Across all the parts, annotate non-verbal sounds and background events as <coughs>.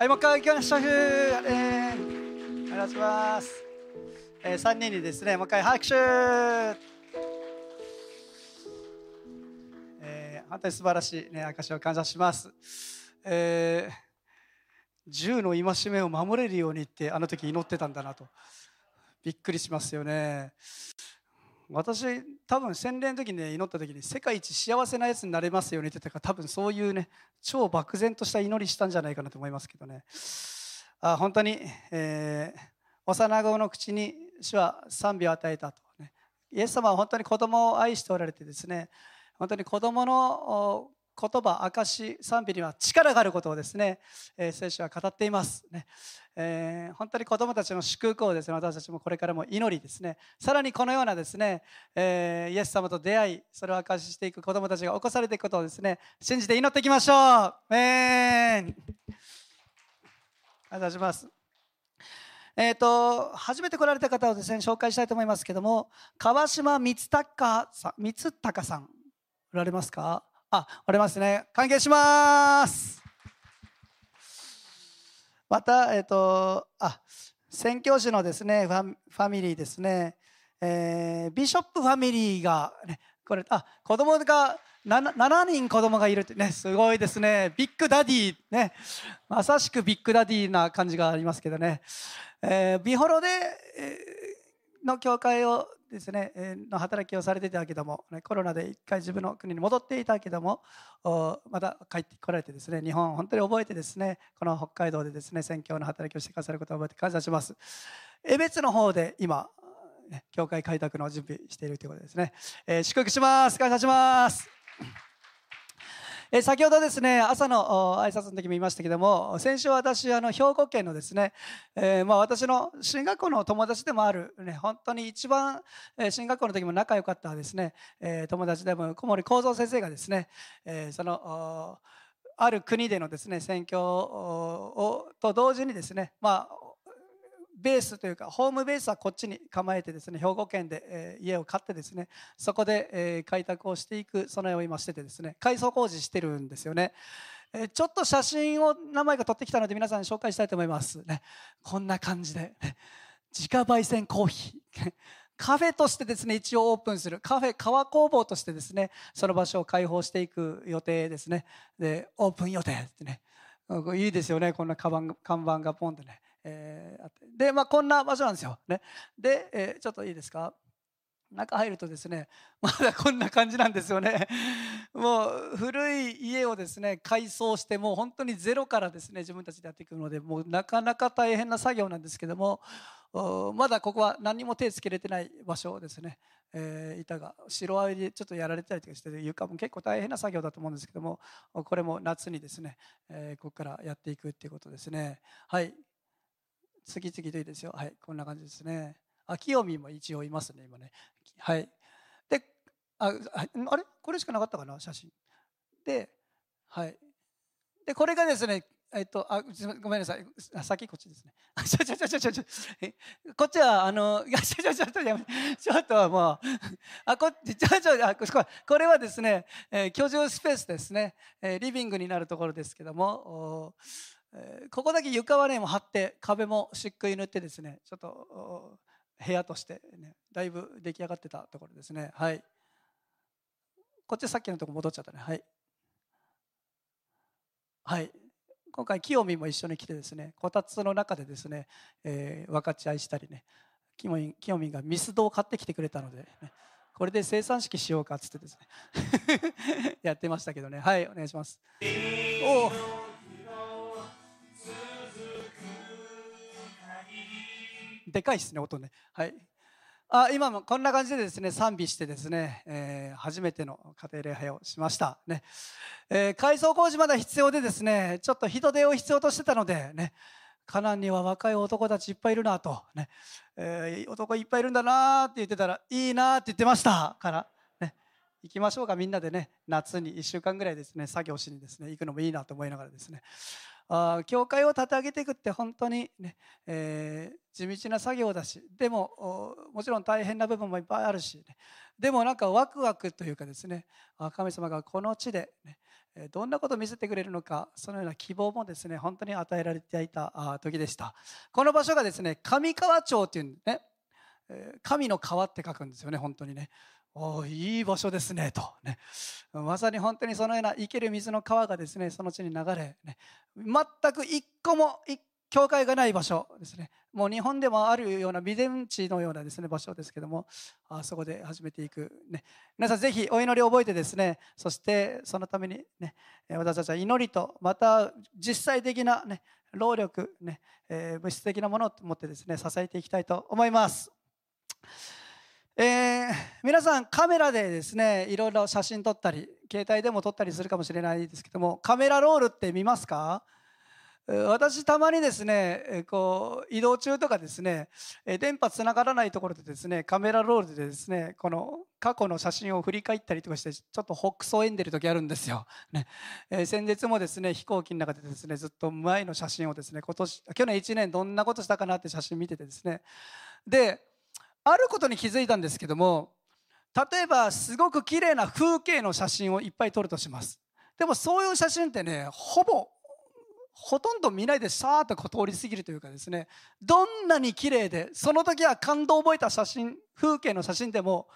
はい、もう一回行きましょう。あれお願いします。えー、3人にですね、もう一回拍手えー、本当に素晴らしいね、証を感謝します。えー、銃の戒めを守れるようにって、あの時祈ってたんだなと。びっくりしますよね。私多分洗礼の時に、ね、祈った時に世界一幸せなやつになれますようにって言ったから多分そういうね超漠然とした祈りしたんじゃないかなと思いますけどね。あ本当に、えー、幼子の口に主は賛美を与えたと、ね、イエス様は本当に子供を愛しておられてですね本当に子供の言葉証賛美には力があることをですね、えー、聖書は語っています。ね、えー、本当に子どもたちの祝福をですね私たちもこれからも祈りですね。さらにこのようなですね、えー、イエス様と出会いそれを証ししていく子どもたちが起こされていくことをですね信じて祈っていきましょう。えーありがとうございます。えーと、初めて来られた方をですね紹介したいと思いますけども川島光隆さん光隆さんおられますか？あ、おりますね。歓迎します。また、えっ、ー、と、あ、宣教師のですね、ファファミリーですね、えー、ビショップファミリーが、ね、これ、あ、子供が 7, 7人子供がいるってね、すごいですね。ビッグダディ、ね、まさしくビッグダディな感じがありますけどね、えー、ビホロで、の教会をですね、の働きをされていたけども、コロナで一回自分の国に戻っていたけども、また帰ってこられてですね、日本を本当に覚えてですね、この北海道でですね、宣教の働きをしてくださることを覚えて感謝します。江別の方で今、教会開拓の準備しているということですね。え、祝福します。感謝します。え先ほどですね朝の挨拶の時も言いましたけども先週私あの兵庫県のですね、えー、まあ、私の進学校の友達でもある、ね、本当に一番、え進学校の時も仲良かったですね、えー、友達でも小森幸三先生がですね、えそのある国でのですね選挙をと同時にですね、まあ、ベースというかホームベースはこっちに構えてですね兵庫県で、え、家を買ってですねそこで、え、開拓をしていく備えを今しててですね改装工事してるんですよね、え、ちょっと写真を名前が撮ってきたので皆さんに紹介したいと思います。ね。こんな感じで、自家焙煎コーヒー。<laughs> カフェとしてですね一応オープンする。カフェ革工房としてですねその場所を開放していく予定ですね。でオープン予定ってね。いいですよね。こんな看板看板がポンとね。えー、あって。で、まあ、こんな場所なんですよ。ね、で、えー、ちょっといいですか？中入るとですね <laughs> まだこんな感じなんですよね。<laughs> もう古い家をですね改装してもう本当にゼロからですね自分たちでやっていくのでもうなかなか大変な作業なんですけどもまだここは何も手つけれてない場所ですね、えー、板が白あいでちょっとやられたりとかして床も結構大変な作業だと思うんですけどもこれも夏にですね、えー、ここからやっていくっていうことですね。はい。次々といいですよ。はい、こんな感じですね。あ、清美も一応いますね、今ね。はい。で、あ、あれ？これしかなかったかな、写真。で、はい。で、これがですね、えっと、あ、ごめんなさい。先こっちですね。ちょちょちょちょちょちょ。こっちは、あの、<laughs> いや、ちょちょちょちょ、やめちょっともう、あ、こっち、<laughs> ちょちょ、あ、ここれはですね、えー、居住スペースですね。えー、リビングになるところですけども、えー、ここだけ床はねもう張って壁も漆喰塗ってですねちょっと部屋としてねだいぶ出来上がってたところですね。はい。こっちさっきのとこ戻っちゃったね。はい。はい。今回清美も一緒に来てですねこたつの中でですね、えー、分かち合いしたりね清美清美がミスドを買ってきてくれたので、ね、これで生産式しようかっつってですね <laughs> やってましたけどね。はいお願いします。おおでかいですね音ね。はい。あ今もこんな感じでですね賛美してですね、えー、初めての家庭礼拝をしました。ね、えー、改装工事まだ必要でですねちょっと人手を必要としてたのでね。カナンには若い男たちいっぱいいるなと、ね。えー、男いっぱいいるんだなって言ってたらいいなって言ってました。からね。行きましょうかみんなでね。夏に1週間ぐらいですね作業しにですね行くのもいいなと思いながらですね。あ教会を立て上げていくって本当にね、えー、地道な作業だしでももちろん大変な部分もいっぱいあるし、ね、でもなんかワクワクというかですね神様がこの地で、ね、どんなことを見せてくれるのかそのような希望もですね本当に与えられていた時でした。この場所がですね上川町っていうね神の川って書くんですよね本当にね。おいい場所ですねと。ね。まさに本当にそのような生ける水の川がですねその地に流れ、ね、全く一個も一教会がない場所ですね。もう日本でもあるような微電地のようなですね場所ですけどもあそこで始めていく、ね、皆さんぜひお祈りを覚えてですねそしてそのために、ね、私たちは祈りとまた実際的な、ね、労力、ねえー、物質的なものを持ってですね支えていきたいと思います。えー、皆さんカメラでですねいろいろ写真撮ったり携帯でも撮ったりするかもしれないですけどもカメラロールって見ますか？私たまにですねこう移動中とかですね電波つながらないところでですねカメラロールでですねこの過去の写真を振り返ったりとかしてちょっと北総えんでる時あるんですよ、<laughs> ね。えー、先日もですね飛行機の中でですねずっと前の写真をですね今年去年1年どんなことしたかなって写真見ててですね。であることに気づいたんですけども例えばすごく綺麗な風景の写真をいっぱい撮るとします。でもそういう写真ってねほぼほとんど見ないでさーっと通り過ぎるというかですねどんなに綺麗でその時は感動を覚えた写真風景の写真でも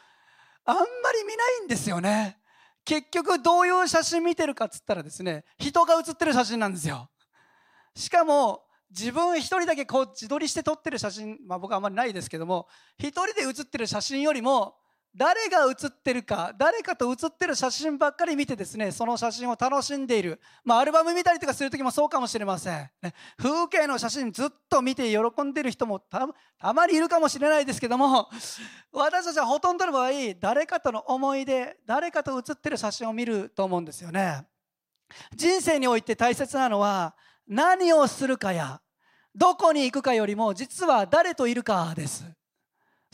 あんまり見ないんですよね。結局どういう写真見てるかっつったらですね人が写ってる写真なんですよ。しかも自分一人だけこう自撮りして撮ってる写真、まあ、僕はあんまりないですけども一人で写ってる写真よりも誰が写ってるか誰かと写ってる写真ばっかり見てですねその写真を楽しんでいる、まあ、アルバム見たりとかする時もそうかもしれません、ね、風景の写真ずっと見て喜んでる人もたまにいるかもしれないですけども私たちはほとんどの場合誰かとの思い出誰かと写ってる写真を見ると思うんですよね。人生において大切なのは何をするかやどこに行くかよりも実は誰といるかです。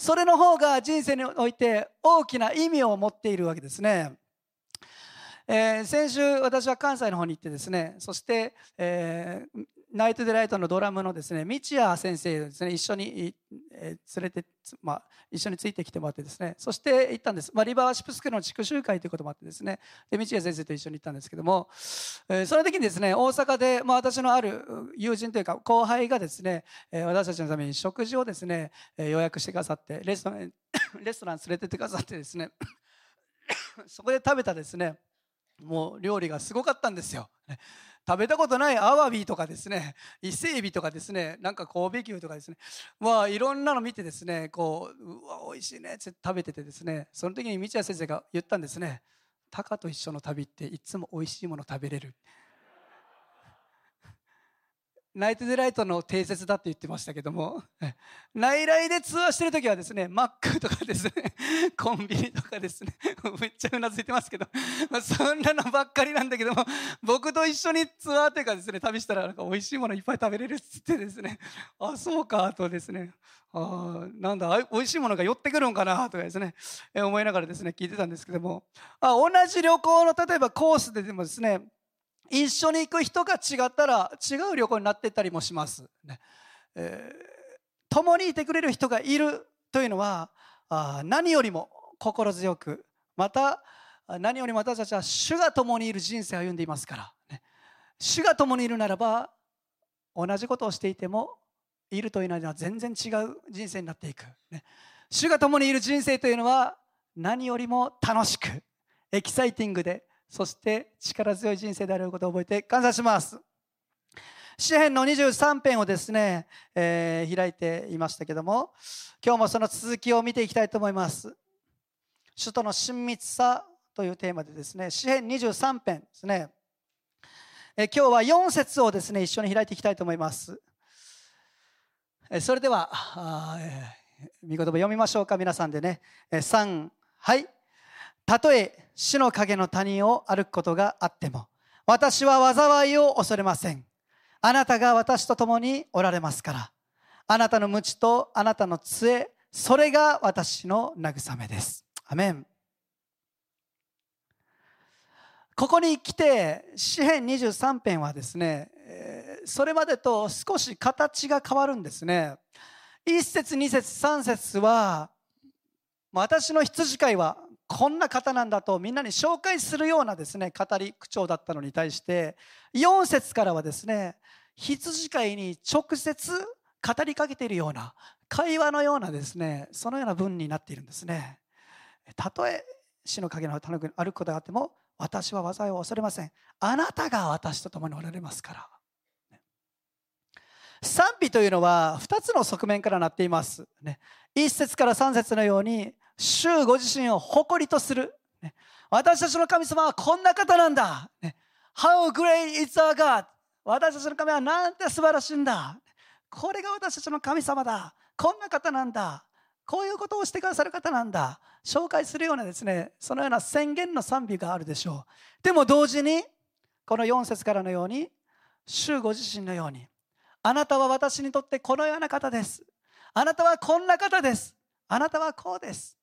それの方が人生において大きな意味を持っているわけですね、えー、先週私は関西の方に行ってですねそして、えー、ナイト・デライトのドラムのですね道谷先生ですね一緒に、え連れて、まあ、一緒についてきてもらってですねそして行ったんです、まあ、リバーシップスクールの地区集会ということもあってですね。で道谷先生と一緒に行ったんですけども、えー、その時にですね大阪で、まあ、私のある友人というか後輩がですね、え、私たちのために食事をですね、え、予約してくださってレストラン <coughs> レストラン連れてってくださってですね <coughs> そこで食べたですねもう料理がすごかったんですよ。食べたことないアワビとかですね伊勢エビとかですねなんか神戸牛とかですねまあいろんなの見てですねこううわ美味しいねって食べててですねその時に道谷先生が言ったんですね「タカと一緒の旅っていつも美味しいもの食べれる」ナイトデライトの定説だって言ってましたけども <laughs> 内来でツアーしてる時はですねマックとかですね <laughs> コンビニとかですね <laughs> めっちゃうなずいてますけど、まあ、そんなのばっかりなんだけども僕と一緒にツアーというかですね旅したらなんか美味しいものいっぱい食べれるっつってですねあそうかとですねあなんだ美味しいものが寄ってくるんかなとかですね思いながらですね聞いてたんですけどもあ同じ旅行の例えばコースででもですね一緒に行く人が違ったら違う旅行になってったりもします、ね。えー、共にいてくれる人がいるというのはあ何よりも心強くまた何よりも私たちは主が共にいる人生を歩んでいますから、ね、主が共にいるならば同じことをしていてもいるというのは全然違う人生になっていく、ね、主が共にいる人生というのは何よりも楽しくエキサイティングでそして力強い人生であることを覚えて感謝します。詩篇の23編をですね、えー、開いていましたけども今日もその続きを見ていきたいと思います。首都の親密さというテーマでですね詩篇23編ですね、えー、今日は4節をですね一緒に開いていきたいと思います。えそれでは、えー、見言葉読みましょうか皆さんでね。え3はい。たとえ死の影の谷を歩くことがあっても私は災いを恐れません。あなたが私と共におられますからあなたの無知とあなたの杖それが私の慰めです。アメン。ここに来て詩編23編はですね、それまでと少し形が変わるんですね。1節2節3節は私の羊飼いはこんな方なんだとみんなに紹介するようなですね語り口調だったのに対して4節からはですね羊飼いに直接語りかけているような会話のようなですねそのような文になっているんですね。たとえ死の影の種に歩くことがあっても私は災いを恐れません。あなたが私と共におられますから。賛美というのは2つの側面からなっています、ね、1節から3節のように主ご自身を誇りとする、ね、私たちの神様はこんな方なんだ、ね、How great is our God? 私たちの神はなんて素晴らしいんだ。これが私たちの神様だ。こんな方なんだ。こういうことをしてくださる方なんだ。紹介するようなですねそのような宣言の賛美があるでしょう。でも同時にこの4節からのように主ご自身のようにあなたは私にとってこのような方です。あなたはこんな方です。あなたはこうです、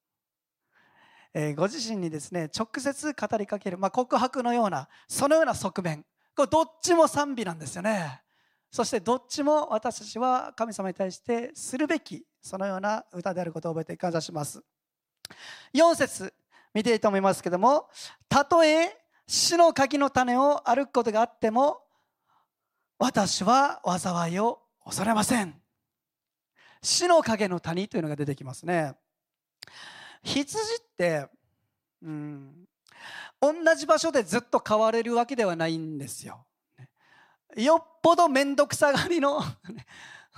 え、ご自身にですね直接語りかける、まあ、告白のようなそのような側面。これどっちも賛美なんですよね。そしてどっちも私たちは神様に対してするべきそのような歌であることを覚えて感謝します。4節見ていいと思いますけどもたとえ死の柿の種を歩くことがあっても私は災いを恐れません。死の影の谷というのが出てきますね。羊てうん。同じ場所でずっと変われるわけではないんですよ。よっぽど面倒くさがりの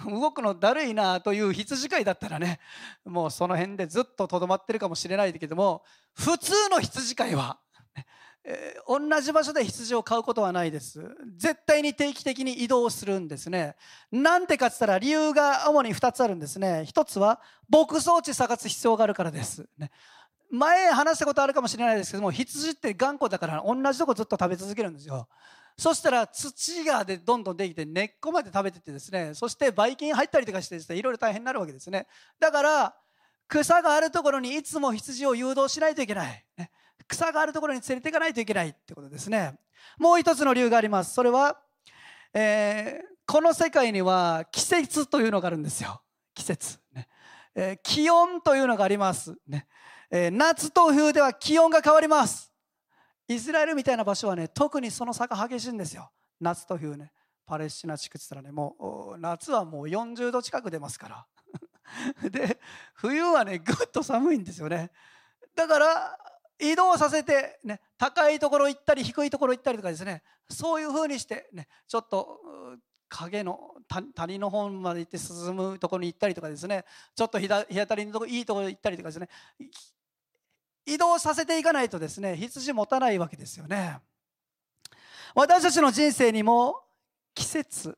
動くのだるいなという羊飼いだったらねもうその辺でずっととどまってるかもしれないけども普通の羊飼いは、えー、同じ場所で羊を飼うことはないです。絶対に定期的に移動するんですね。なんでかっつったら理由が主に2つあるんですね。1つは牧草地探す必要があるからです、ね、前話したことあるかもしれないですけども羊って頑固だから同じとこずっと食べ続けるんですよ。そしたら土がでどんどんできて根っこまで食べててですねそしてばい菌入ったりとかしてですねいろいろ大変になるわけですね。だから草があるところにいつも羊を誘導しないといけない、草があるところに連れていかないといけないってことですね。もう一つの理由があります。それは、えー、この世界には季節というのがあるんですよ。季節、ね。えー、気温というのがあります。ね、えー、夏と冬では気温が変わります。イスラエルみたいな場所はね特にその差が激しいんですよ。夏と冬ね。パレスチナ地区って言ったらねもう夏はもう40度近く出ますから。<laughs> で冬はねぐっと寒いんですよね。だから移動させて、ね、高いところ行ったり低いところ行ったりとかですね。そういうふうにして、ね、ちょっと影の谷の方まで行って進むところに行ったりとかですね。ちょっと日当たりのとこいいところ行ったりとかですね。移動させていかないとですね羊持たないわけですよね。私たちの人生にも季節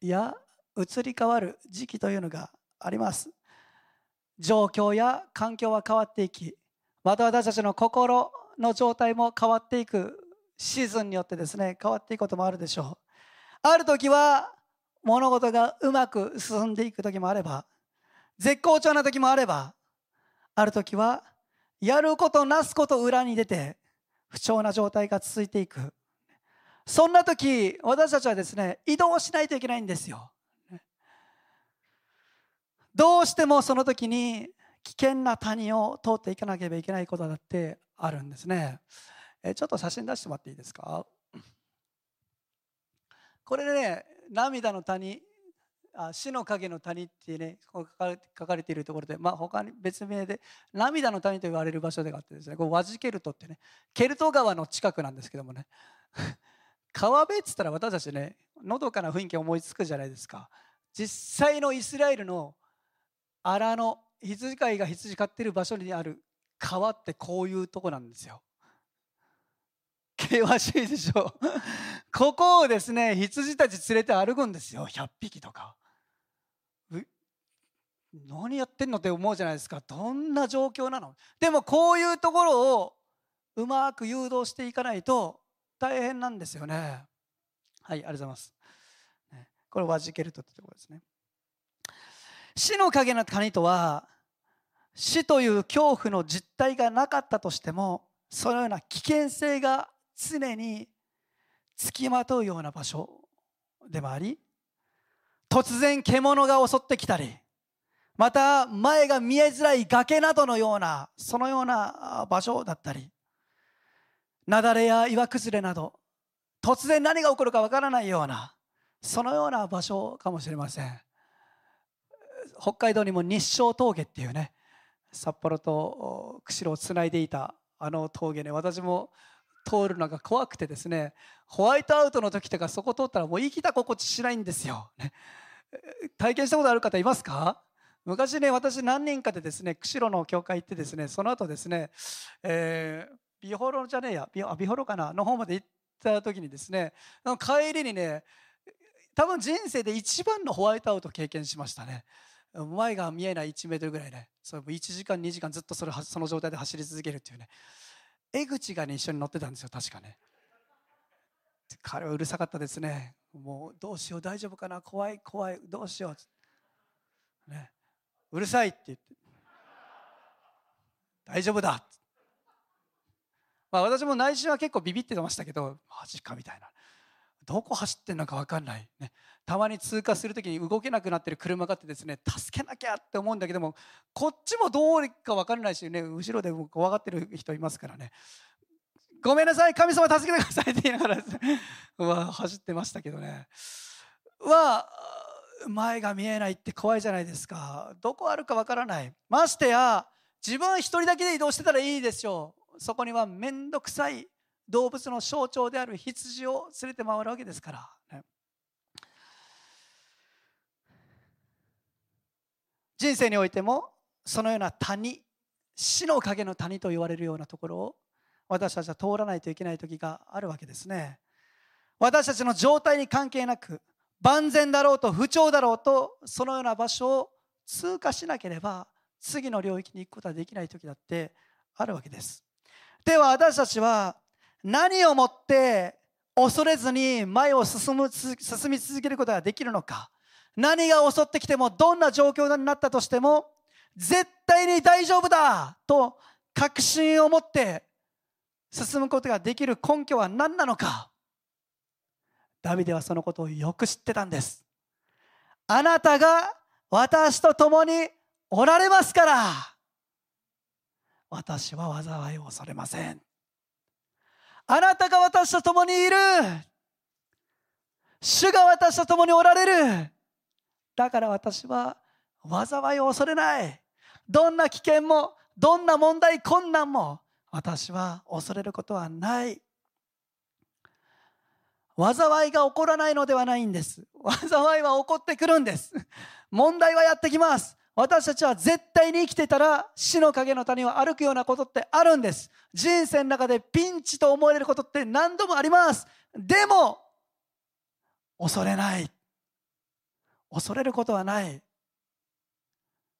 や移り変わる時期というのがあります。状況や環境は変わっていきまた私たちの心の状態も変わっていくシーズンによってですね変わっていくこともあるでしょう。ある時は物事がうまく進んでいく時もあれば絶好調な時もあればある時はやることなすこと裏に出て不調な状態が続いていく。そんな時私たちはですね移動しないといけないんですよ。どうしてもその時に危険な谷を通っていかなければいけないことだってあるんですね。えちょっと写真出してもらっていいですか？これでね涙の谷死の影の谷ってね書かれているところで、まあ、他に別名で涙の谷と言われる場所でがあってですねこれワジケルトってねケルト川の近くなんですけどもね。<laughs> 川辺っつったら私たちねのどかな雰囲気思いつくじゃないですか。実際のイスラエルの荒の羊飼いが羊飼ってる場所にある川ってこういうとこなんですよ。険しいでしょ。<laughs> ここをですね羊たち連れて歩くんですよ。100匹とか。何やってんの？って思うじゃないですか。どんな状況なの？でもこういうところをうまく誘導していかないと大変なんですよね。はいありがとうございます。これワジケルトってところですね。死の影の谷とは死という恐怖の実態がなかったとしてもそのような危険性が常につきまとうような場所でもあり突然獣が襲ってきたりまた前が見えづらい崖などのようなそのような場所だったり雪崩や岩崩れなど突然何が起こるかわからないようなそのような場所かもしれません。北海道にも日照峠っていうね札幌と釧路をつないでいたあの峠ね私も通るのが怖くてですねホワイトアウトの時とかそこ通ったらもう生きた心地しないんですよ、ね、体験したことある方いますか？昔ね私何人かでですね釧路の教会行ってですねその後ですね、えー、ビホロじゃねえやビビホロかなの方まで行った時にですね帰りにね多分人生で一番のホワイトアウト経験しましたね。前が見えない1メートルぐらいねそれ1時間2時間ずっとそれその状態で走り続けるっていうね。江口がね一緒に乗ってたんですよ確かね。彼はうるさかったですね。もうどうしよう大丈夫かな怖い怖いどうしよう。ね。うるさいって言って。大丈夫だ。まあ私も内心は結構ビビってましたけどマジかみたいな。どこ走ってんのか分かんない、ね、たまに通過する時に動けなくなってる車があってですね助けなきゃって思うんだけどもこっちもどうか分からないしね後ろで怖がってる人いますからね。ごめんなさい神様助けてくださいって言いながらね。<laughs> うわ走ってましたけどね。は前が見えないって怖いじゃないですか。どこあるかわからない。ましてや自分一人だけで移動してたらいいでしょうそこには面倒くさい。動物の象徴である羊を連れて回るわけですから、ね、人生においてもそのような谷死の影の谷と言われるようなところを私たちは通らないといけない時があるわけですね。私たちの状態に関係なく万全だろうと不調だろうとそのような場所を通過しなければ次の領域に行くことはできない時だってあるわけです。では私たちは何をもって恐れずに前を進む進み続けることができるのか。何が襲ってきてもどんな状況になったとしても絶対に大丈夫だと確信を持って進むことができる根拠は何なのか。ダビデはそのことをよく知ってたんです。あなたが私と共におられますから。私は災いを恐れません。あなたが私と共にいる。主が私と共におられる。だから私は災いを恐れない。どんな危険もどんな問題困難も私は恐れることはない。災いが起こらないのではないんです。災いは起こってくるんです。問題はやってきます。私たちは絶対に生きてたら死の影の谷を歩くようなことってあるんです。人生の中でピンチと思われることって何度もあります。でも恐れない。恐れることはない。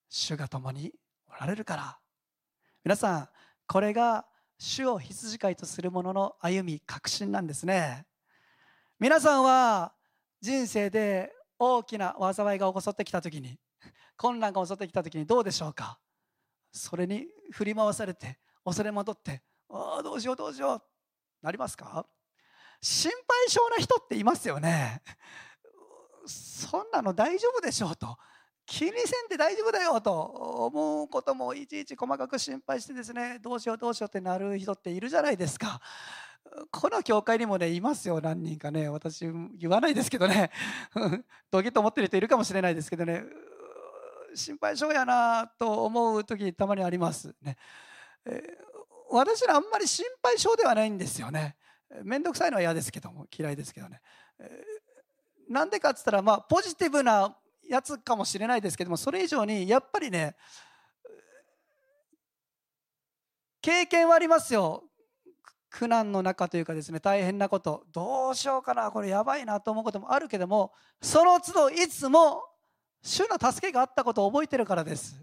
主が共におられるから。皆さんこれが主を羊飼いとする者の歩み確信なんですね。皆さんは人生で大きな災いが起こってきた時に困難が襲ってきた時にどうでしょうか？それに振り回されて恐れ戻ってああどうしようどうしようなりますか？心配性な人っていますよね。そんなの大丈夫でしょうと。気にせんで大丈夫だよと思うこともいちいち細かく心配してですねどうしようどうしようってなる人っているじゃないですか。この教会にもねいますよ何人かね。私言わないですけどね。ドキッと思ってる人いるかもしれないですけどね。心配性やなと思う時たまにありますね、えー、私らあんまり心配性ではないんですよね。面倒くさいのは嫌ですけども嫌いですけどね、えー、なんでかっつったらまあポジティブなやつかもしれないですけどもそれ以上にやっぱりね経験はありますよ。苦難の中というかですね大変なことどうしようかなこれやばいなと思うこともあるけどもその都度いつも主の助けがあったことを覚えてるからです。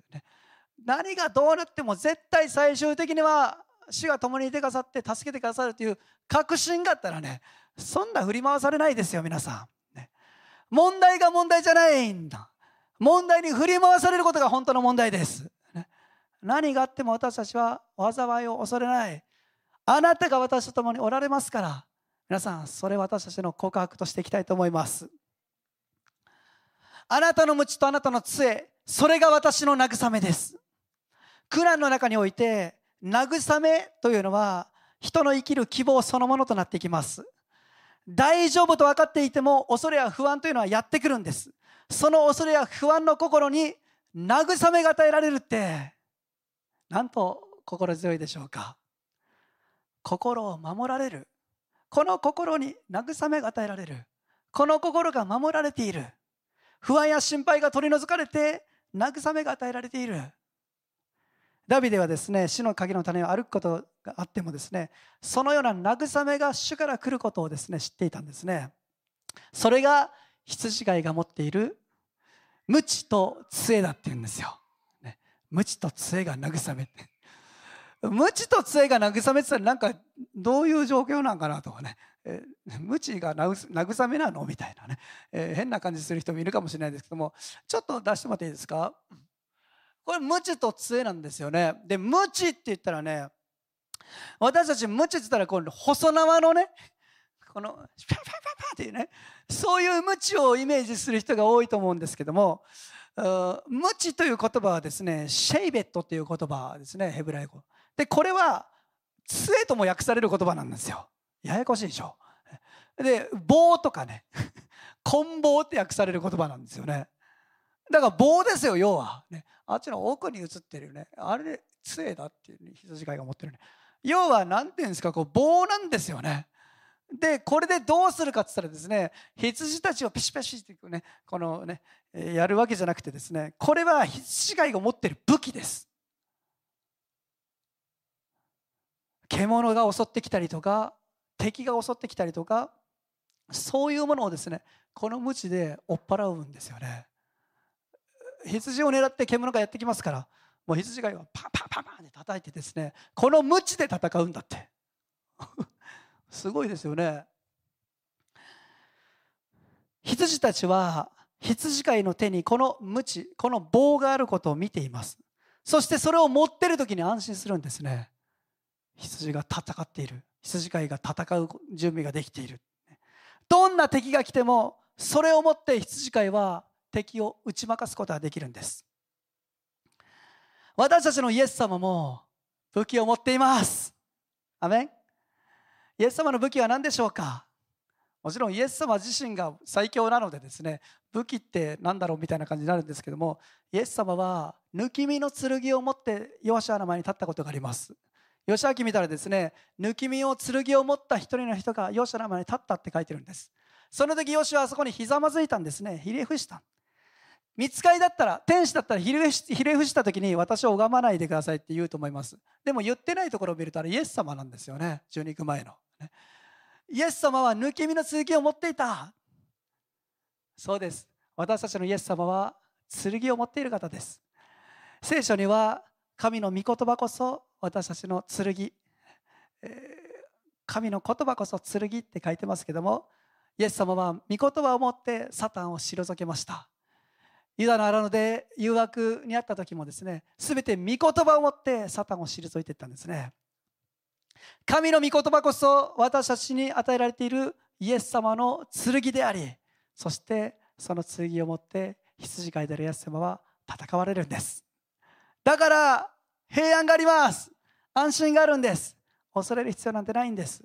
何がどうなっても絶対最終的には主が共にいてくださって助けてくださるという確信があったらねそんな振り回されないですよ皆さん。問題が問題じゃないんだ。問題に振り回されることが本当の問題です、何があっても私たちは災いを恐れない。あなたが私と共におられますから皆さんそれ私たちの告白としていきたいと思います。あなたの鞭とあなたの杖それが私の慰めです。クランの中において慰めというのは人の生きる希望そのものとなっていきます。大丈夫と分かっていても恐れや不安というのはやってくるんです。その恐れや不安の心に慰めが与えられるってなんと心強いでしょうか。心を守られる。この心に慰めが与えられる。この心が守られている。不安や心配が取り除かれて慰めが与えられている。ダビデはですね死の鍵の種を歩くことがあってもですねそのような慰めが主から来ることをですね知っていたんですね。それが羊飼いが持っている無知と杖だって言うんですよ、ね、無知と杖が慰め無知と杖が慰めてたらなんかどういう状況なんかなとかね。え無知が慰めなのみたいなね、えー、変な感じする人もいるかもしれないですけども。ちょっと出してもらっていいですか？これ無知と杖なんですよね。で無知って言ったらね私たち無知って言ったらこの細縄のねこのパパパパっていうねそういう無知をイメージする人が多いと思うんですけども無知という言葉はですねシェイベットという言葉ですねヘブライ語。でこれは杖とも訳される言葉なんですよ。ややこしいでしょ？で棒とかね。<laughs> 棍棒って訳される言葉なんですよね。だから棒ですよ要は、ね、あっちの奥に映ってるよね。あれ杖だっていう、ね、羊飼いが持ってるね。要は何ていうんですか？こう棒なんですよね。でこれでどうするかって言ったらですね羊たちをピシピシってねこのねやるわけじゃなくてですねこれは羊飼いが持ってる武器です。獣が襲ってきたりとか敵が襲ってきたりとかそういうものをですねこの鞭で追っ払うんですよね。羊を狙って獣がやってきますからもう羊飼いはパンパンパンパンって叩いてですねこの鞭で戦うんだって。<laughs> すごいですよね。羊たちは羊飼いの手にこの鞭この棒があることを見ています。そしてそれを持ってる時に安心するんですね。羊が戦っている。羊飼いが戦う準備ができている。どんな敵が来てもそれをもって羊飼いは敵を打ち負かすことができるんです。私たちのイエス様も武器を持っています。アメン。イエス様の武器は何でしょうか？もちろんイエス様自身が最強なのでですね武器って何だろうみたいな感じになるんですけどもイエス様は抜き身の剣を持ってヨシアの前に立ったことがあります。吉明見たらですね抜き身を剣を持った一人の人がヨシアの前に立ったって書いてるんです。その時ヨシアはそこにひざまずいたんですね。ひれ伏した。見つかりだったら天使だったらひれ伏した時に私を拝まないでくださいって言うと思います。でも言ってないところを見るとあれイエス様なんですよね。十二区前の、イエス様は抜き身の剣を持っていた。そうです。私たちのイエス様は剣を持っている方です。聖書には神の御言葉こそ私たちの剣、え、神の言葉こそ剣って書いてますけどもイエス様は御言葉を持ってサタンを退けました。ユダの荒野で誘惑にあった時もですね全て御言葉を持ってサタンを退いていったんですね。神の御言葉こそ私たちに与えられているイエス様の剣でありそしてその剣を持って羊飼いであるイエス様は戦われるんです。だから平安があります。安心があるんです。恐れる必要なんてないんです。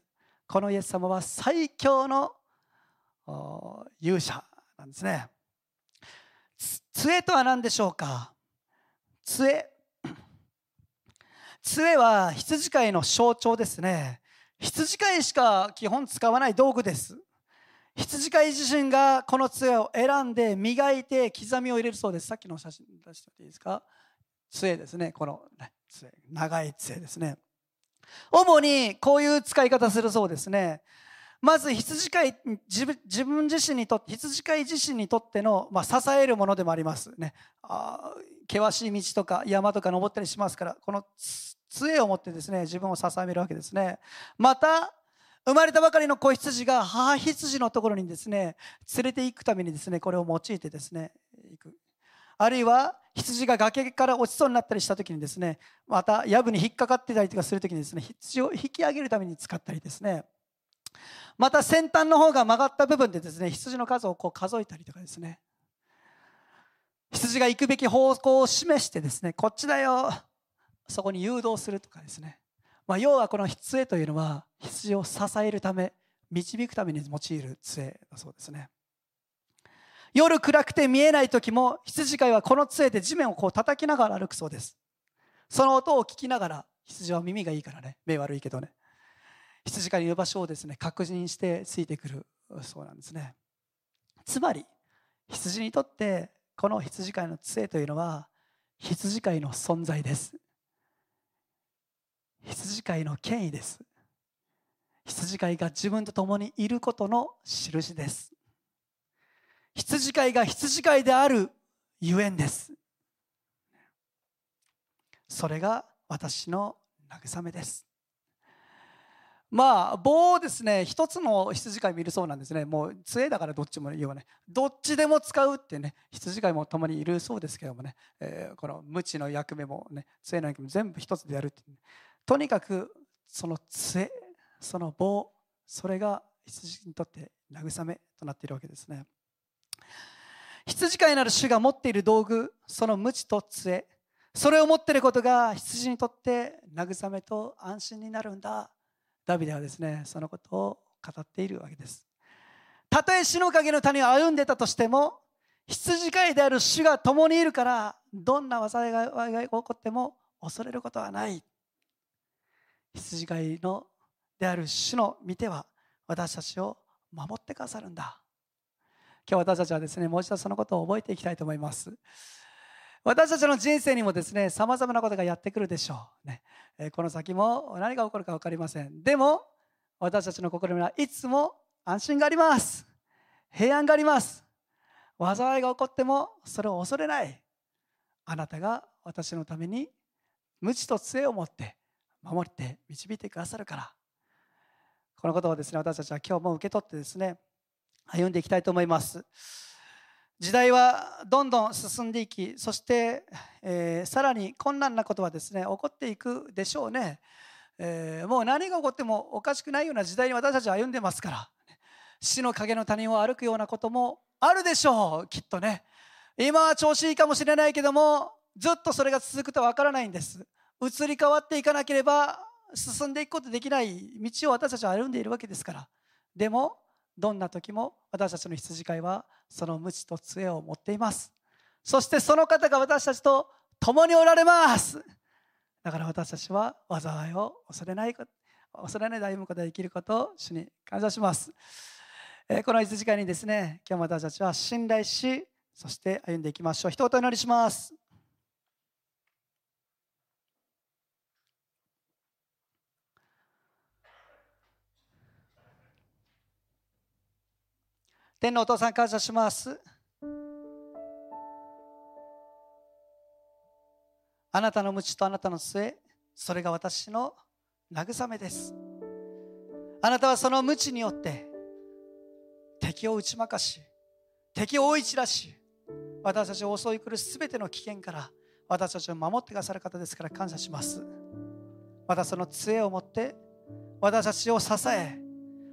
このイエス様は最強の勇者なんですね。杖とは何でしょうか？杖。<clears throat> 杖は羊飼いの象徴ですね。羊飼いしか基本使わない道具です。羊飼い自身がこの杖を選んで磨いて刻みを入れるそうです。さっきの写真出していいですか？杖ですね。この、杖。長い杖ですね。主にこういう使い方するそうですね。まず羊飼い自分自身にとって羊飼い自身にとっての、まあ、支えるものでもありますね。あ険しい道とか山とか登ったりしますからこの杖を持ってですね自分を支えるわけですね。また生まれたばかりの子羊が母羊のところにですね連れて行くためにですねこれを用いてですね行く。あるいは羊が崖から落ちそうになったりした時にですねまた藪に引っかかってたりとかする時にですね羊を引き上げるために使ったりですね。また先端の方が曲がった部分でですね羊の数をこう数えたりとかですね。羊が行くべき方向を示してですねこっちだよそこに誘導するとかですね、まあ、要はこの杖というのは羊を支えるため導くために用いる杖だそうですね。夜暗くて見えない時も羊飼いはこの杖で地面をこう叩きながら歩くそうです。その音を聞きながら羊は耳がいいからね。目悪いけどね。羊飼いの場所をですね確認してついてくるそうなんですね。つまり羊にとってこの羊飼いの杖というのは羊飼いの存在です。羊飼いの権威です。羊飼いが自分と共にいることの印です。羊飼いが羊飼いであるゆえんです。それが私の慰めです。まあ棒をですね。一つの羊飼い見るそうなんですね。もう杖だからどっちも言うわねどっちでも使うってね羊飼いも共にいるそうですけどもね、えー、この無知の役目もね杖の役目も全部一つでやるって、ね、とにかくその杖その棒それが羊にとって慰めとなっているわけですね。羊飼いなる主が持っている道具その無知と杖それを持っていることが羊にとって慰めと安心になるんだ。ダビデはですねそのことを語っているわけです。たとえ死の影の谷を歩んでたとしても羊飼いである主が共にいるからどんな災いが起こっても恐れることはない。羊飼いのである主の見ては私たちを守ってくださるんだ。今日私たちはですねもう一度そのことを覚えていきたいと思います。私たちの人生にもですねさまざまなことがやってくるでしょう、ね、この先も何が起こるか分かりません。でも私たちの心にはいつも安心があります。平安があります。災いが起こってもそれを恐れない。あなたが私のために無知と杖を持って守って導いてくださるから。このことをですね私たちは今日も受け取ってですね歩んでいきたいと思います。時代はどんどん進んでいきそして、えー、さらに困難なことはですね起こっていくでしょうね、えー、もう何が起こってもおかしくないような時代に私たちは歩んでますから。死の影の他人を歩くようなこともあるでしょうきっとね。今は調子いいかもしれないけどもずっとそれが続くとわからないんです。移り変わっていかなければ進んでいくことできない道を私たちは歩んでいるわけですから。でもどんな時も私たちの羊飼いはその無知と杖を持っています。そしてその方が私たちと共におられます。だから私たちは災いを恐れない恐れないで歩むことができることを主に感謝します、えこの羊飼いにですね今日も私たちは信頼しそして歩んでいきましょう。一言お祈りします。天のお父さん感謝します。あなたの鞭とあなたの杖それが私の慰めです。あなたはその鞭によって敵を打ち負かし敵を追い散らし私たちを襲い来るすべての危険から私たちを守ってくださる方ですから感謝します。またその杖を持って私たちを支え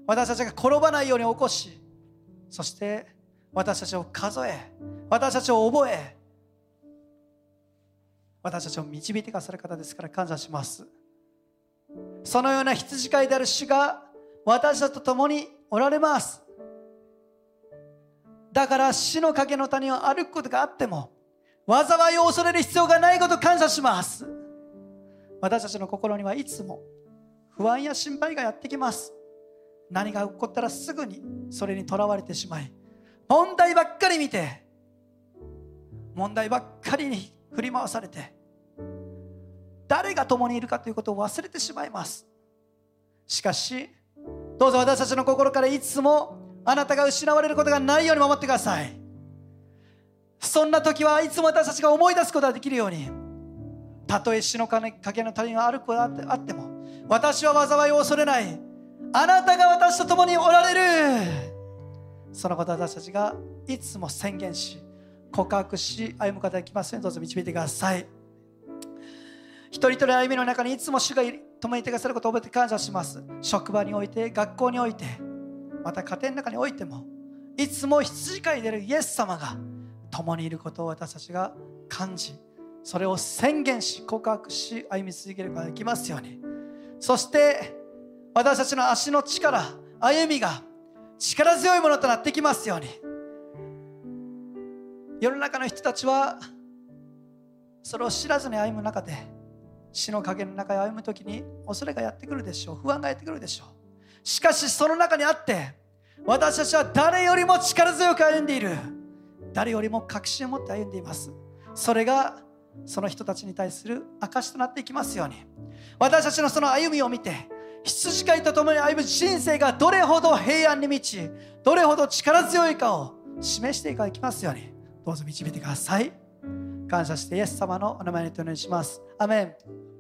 私たちが転ばないように起こしそして私たちを数え私たちを覚え私たちを導いてくださる方ですから感謝します。そのような羊飼いである主が私たちと共におられます。だから死の影の谷を歩くことがあっても災いを恐れる必要がないこと感謝します。私たちの心にはいつも不安や心配がやってきます。何が起こったらすぐにそれにとらわれてしまい問題ばっかり見て問題ばっかりに振り回されて誰が共にいるかということを忘れてしまいます。しかしどうぞ私たちの心からいつもあなたが失われることがないように守ってください。そんな時はいつも私たちが思い出すことができるようにたとえ死の影の谷が歩くことあっても私は災いを恐れない。あなたが私と共におられる。そのこと私たちがいつも宣言し告白し歩むことができますようにどうぞ導いてください。一人一人歩みの中にいつも主が共にいてくださることを覚えて感謝します。職場において学校においてまた家庭の中においてもいつも羊飼いでるイエス様が共にいることを私たちが感じそれを宣言し告白し歩み続けることができますように。そして私たちの足の力歩みが力強いものとなってきますように。世の中の人たちはそれを知らずに歩む中で死の影の中へ歩む時に恐れがやってくるでしょう。不安がやってくるでしょう。しかしその中にあって私たちは誰よりも力強く歩んでいる。誰よりも確信を持って歩んでいます。それがその人たちに対する証となっていきますように。私たちのその歩みを見て羊飼いと共に歩む人生がどれほど平安に満ちどれほど力強いかを示していきますように。どうぞ導いてください。感謝してイエス様のお名前にお願いします。アメン。